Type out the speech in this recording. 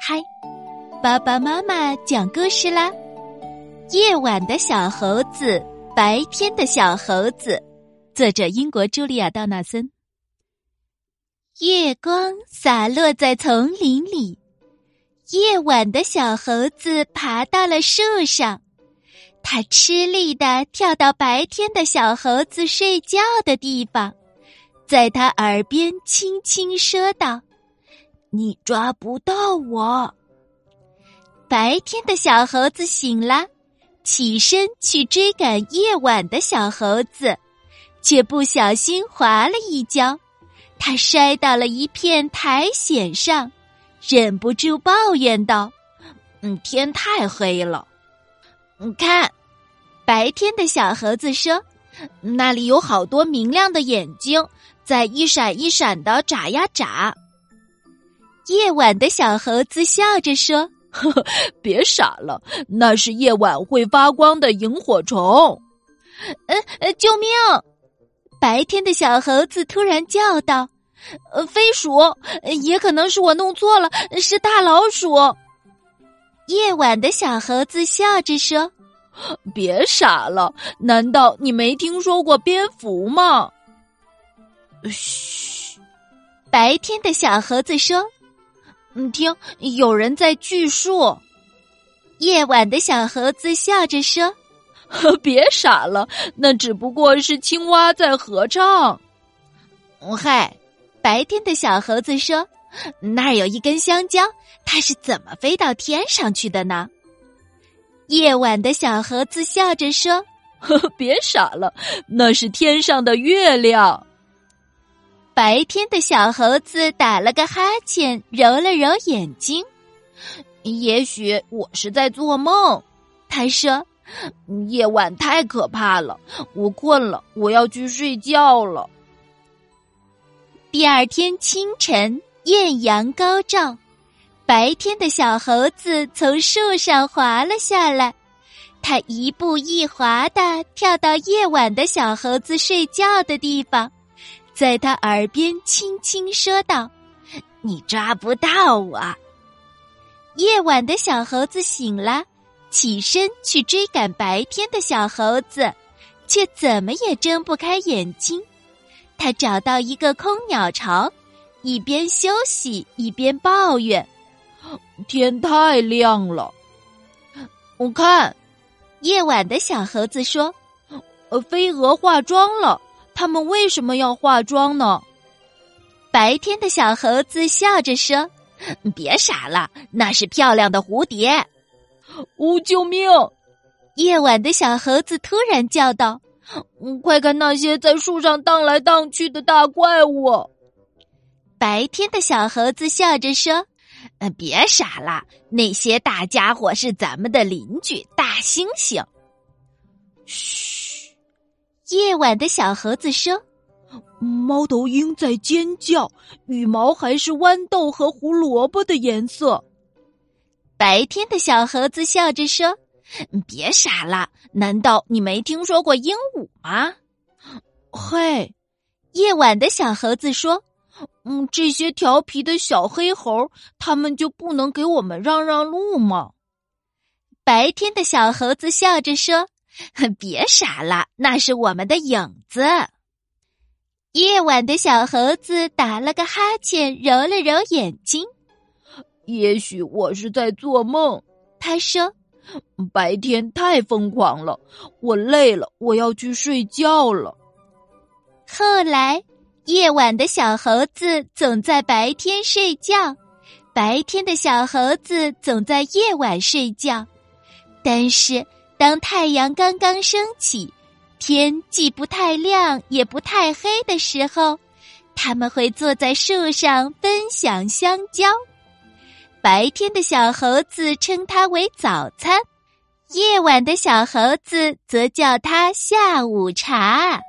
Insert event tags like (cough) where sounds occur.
嗨，爸爸妈妈讲故事啦！夜晚的小猴子，白天的小猴子，作者英国茱莉亚·道纳森。月光洒落在丛林里，夜晚的小猴子爬到了树上，它吃力的跳到白天的小猴子睡觉的地方，在他耳边轻轻说道。你抓不到我。白天的小猴子醒了，起身去追赶夜晚的小猴子，却不小心滑了一跤，他摔到了一片苔藓上，忍不住抱怨道：“嗯，天太黑了。”你看，白天的小猴子说：“那里有好多明亮的眼睛，在一闪一闪的眨呀眨。”夜晚的小猴子笑着说：“呵呵，别傻了，那是夜晚会发光的萤火虫。”呃呃，救命！白天的小猴子突然叫道：“呃，飞鼠，也可能是我弄错了，是大老鼠。”夜晚的小猴子笑着说：“别傻了，难道你没听说过蝙蝠吗？”嘘，白天的小猴子说。你听，有人在锯树。夜晚的小猴子笑着说：“ (laughs) 别傻了，那只不过是青蛙在合唱。”嗨，白天的小猴子说：“那儿有一根香蕉，它是怎么飞到天上去的呢？”夜晚的小猴子笑着说：“ (laughs) 别傻了，那是天上的月亮。”白天的小猴子打了个哈欠，揉了揉眼睛。也许我是在做梦，他说：“夜晚太可怕了，我困了，我要去睡觉了。”第二天清晨，艳阳高照，白天的小猴子从树上滑了下来，他一步一滑的跳到夜晚的小猴子睡觉的地方。在他耳边轻轻说道：“你抓不到我。”夜晚的小猴子醒了，起身去追赶白天的小猴子，却怎么也睁不开眼睛。他找到一个空鸟巢，一边休息一边抱怨：“天太亮了。”我看，夜晚的小猴子说：“呃，飞蛾化妆了。”他们为什么要化妆呢？白天的小猴子笑着说：“别傻了，那是漂亮的蝴蝶。”哦，救命！夜晚的小猴子突然叫道：“快看那些在树上荡来荡去的大怪物！”白天的小猴子笑着说：“别傻了，那些大家伙是咱们的邻居大猩猩。”嘘。夜晚的小猴子说：“猫头鹰在尖叫，羽毛还是豌豆和胡萝卜的颜色。”白天的小猴子笑着说：“别傻了，难道你没听说过鹦鹉吗？”嘿，夜晚的小猴子说：“嗯，这些调皮的小黑猴，他们就不能给我们让让路吗？”白天的小猴子笑着说。(laughs) 别傻了，那是我们的影子。夜晚的小猴子打了个哈欠，揉了揉眼睛。也许我是在做梦，他说：“白天太疯狂了，我累了，我要去睡觉了。”后来，夜晚的小猴子总在白天睡觉，白天的小猴子总在夜晚睡觉，但是。当太阳刚刚升起，天既不太亮也不太黑的时候，他们会坐在树上分享香蕉。白天的小猴子称它为早餐，夜晚的小猴子则叫它下午茶。